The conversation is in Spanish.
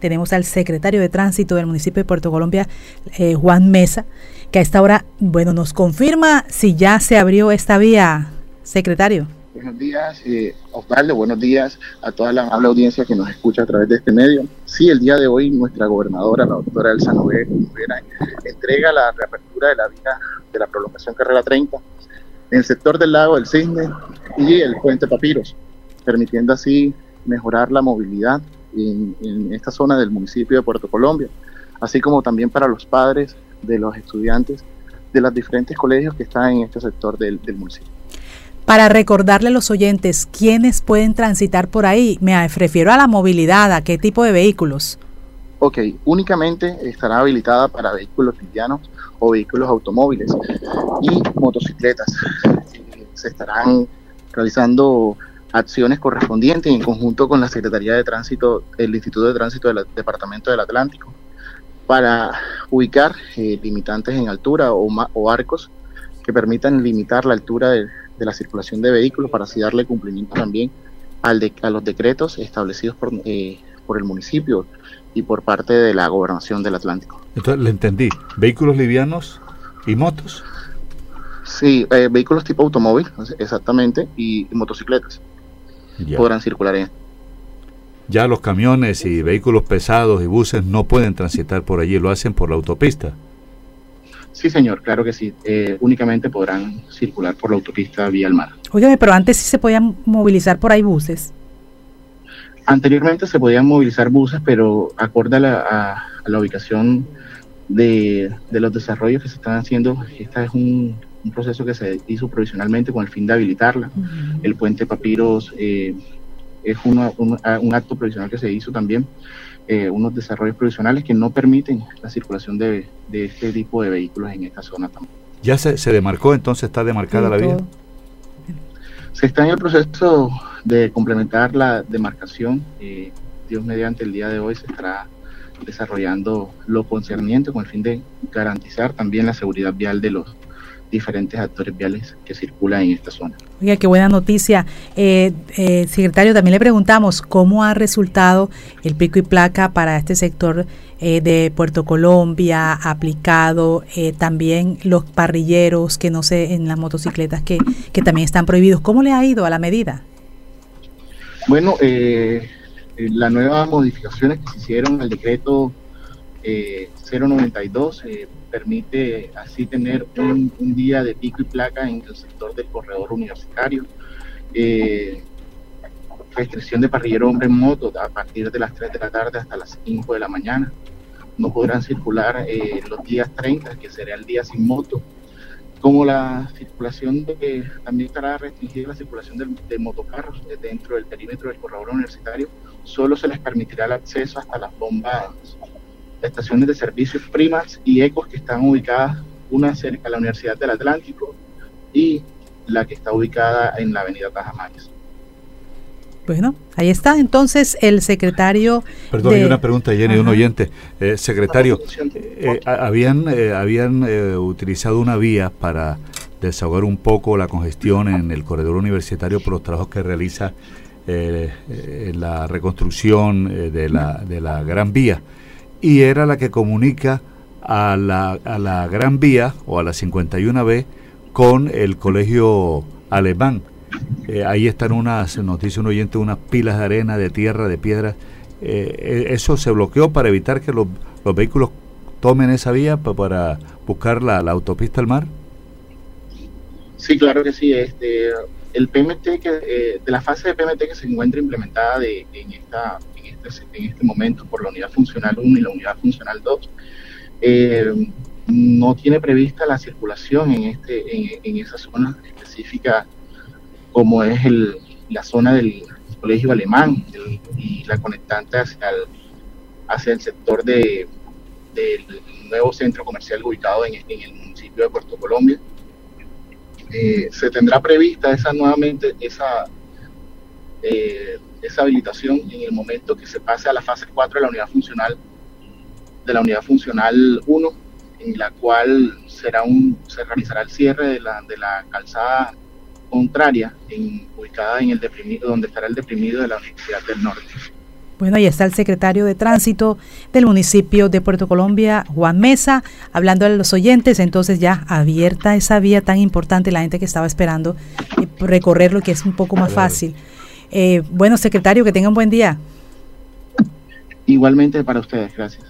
tenemos al secretario de Tránsito del municipio de Puerto Colombia, eh, Juan Mesa, que a esta hora, bueno, nos confirma si ya se abrió esta vía, secretario. Buenos días, eh, Osvaldo, buenos días a toda la amable audiencia que nos escucha a través de este medio. Sí, el día de hoy nuestra gobernadora, la doctora Elsa Noguera, entrega la reapertura de la vía de la prolongación Carrera 30 en el sector del lago del Cisne y el puente Papiros, permitiendo así mejorar la movilidad en, esta zona del municipio de Puerto Colombia, así como también para los padres de los estudiantes de los diferentes colegios que están en este sector del, municipio. Para recordarle a los oyentes, ¿quiénes pueden transitar por ahí? Me refiero a la movilidad, ¿a qué tipo de vehículos? Ok, únicamente estará habilitada para vehículos livianos o vehículos automóviles y motocicletas. Se estarán realizando acciones correspondientes en conjunto con la Secretaría de Tránsito, el Instituto de Tránsito del Departamento del Atlántico, para ubicar eh, limitantes en altura o, o, arcos que permitan limitar la altura de, la circulación de vehículos para así darle cumplimiento también al de, a los decretos establecidos por, eh, por el municipio y por parte de la gobernación del Atlántico. Entonces, le entendí, vehículos livianos y motos. Sí, eh, vehículos tipo automóvil, exactamente, y motocicletas podrán circular en. Ya los camiones y vehículos pesados y buses no pueden transitar por allí, lo hacen por la autopista. Sí, señor, claro que sí. Eh, únicamente podrán circular por la autopista vía el mar. Óigame, pero antes sí se podían movilizar por ahí buses. Anteriormente se podían movilizar buses, pero acorde a la, a, la ubicación de, de, los desarrollos que se están haciendo, este es un, un proceso que se hizo provisionalmente con el fin de habilitarla. El puente Papiros eh, es un, acto provisional que se hizo también, eh, unos desarrollos provisionales que no permiten la circulación de, este tipo de vehículos en esta zona también. ¿Ya se, se demarcó entonces, está demarcada la vía? Se está en el proceso de complementar la demarcación. Eh, Dios mediante el día de hoy se estará desarrollando lo concerniente con el fin de garantizar también la seguridad vial de los diferentes actores viales que circulan en esta zona. Oiga, qué buena noticia. Eh, eh, secretario, también le preguntamos cómo ha resultado el pico y placa para este sector eh, de Puerto Colombia, aplicado también los parrilleros, que no sé, en las motocicletas que, que también están prohibidos. ¿Cómo le ha ido a la medida? Bueno, las nuevas modificaciones que se hicieron al decreto 092 permite así tener un, día de pico y placa en el sector del corredor universitario. Eh, restricción de parrillero hombre en moto a partir de las 3 de la tarde hasta las 5 de la mañana. No podrán circular eh, los días 30, que sería el día sin moto. Como la circulación de, también estará restringida la circulación de motocarros dentro del perímetro del corredor universitario, solo se les permitirá el acceso hasta las bombas estaciones de servicios primas y ecos que están ubicadas, una cerca a la Universidad del Atlántico y la que está ubicada en la avenida Tajamares. Bueno, ahí está entonces el secretario. Perdón, hay una pregunta, Jenny, de un oyente. Eh, secretario, eh, habían, eh, habían utilizado una vía para desahogar un poco la congestión en el corredor universitario por los trabajos que realiza la reconstrucción de, la, de la gran vía y era la que comunica a la, a la Gran Vía o a la 51B con el colegio alemán. Eh, ahí están unas, nos dice un oyente, unas pilas de arena, de tierra, de piedra. Eh, eh, eso se bloqueó para evitar que los, los vehículos tomen esa vía para buscar la, la, autopista al mar. Sí, claro que sí. Este, el PMT, que, de la fase de PMT que se encuentra implementada de, en esta en este momento por la unidad funcional 1 y la unidad funcional 2, eh, no tiene prevista la circulación en, este, en, esa zona específica como es el, la zona del colegio alemán y la conectante hacia el, hacia el sector de, del nuevo centro comercial ubicado en, el municipio de Puerto Colombia. Eh, se tendrá prevista esa nuevamente esa eh, esa habilitación en el momento que se pase a la fase 4 de la unidad funcional, de la unidad funcional 1, en la cual será un, se realizará el cierre de la, de la calzada contraria, en, ubicada en el deprimido, donde estará el deprimido de la Universidad del Norte. Bueno, ahí está el secretario de Tránsito del municipio de Puerto Colombia, Juan Mesa, hablando a los oyentes. Entonces, ya abierta esa vía tan importante, la gente que estaba esperando eh, recorrerlo, que es un poco más fácil. Eh, bueno, secretario, que tenga un buen día. Igualmente para ustedes, gracias.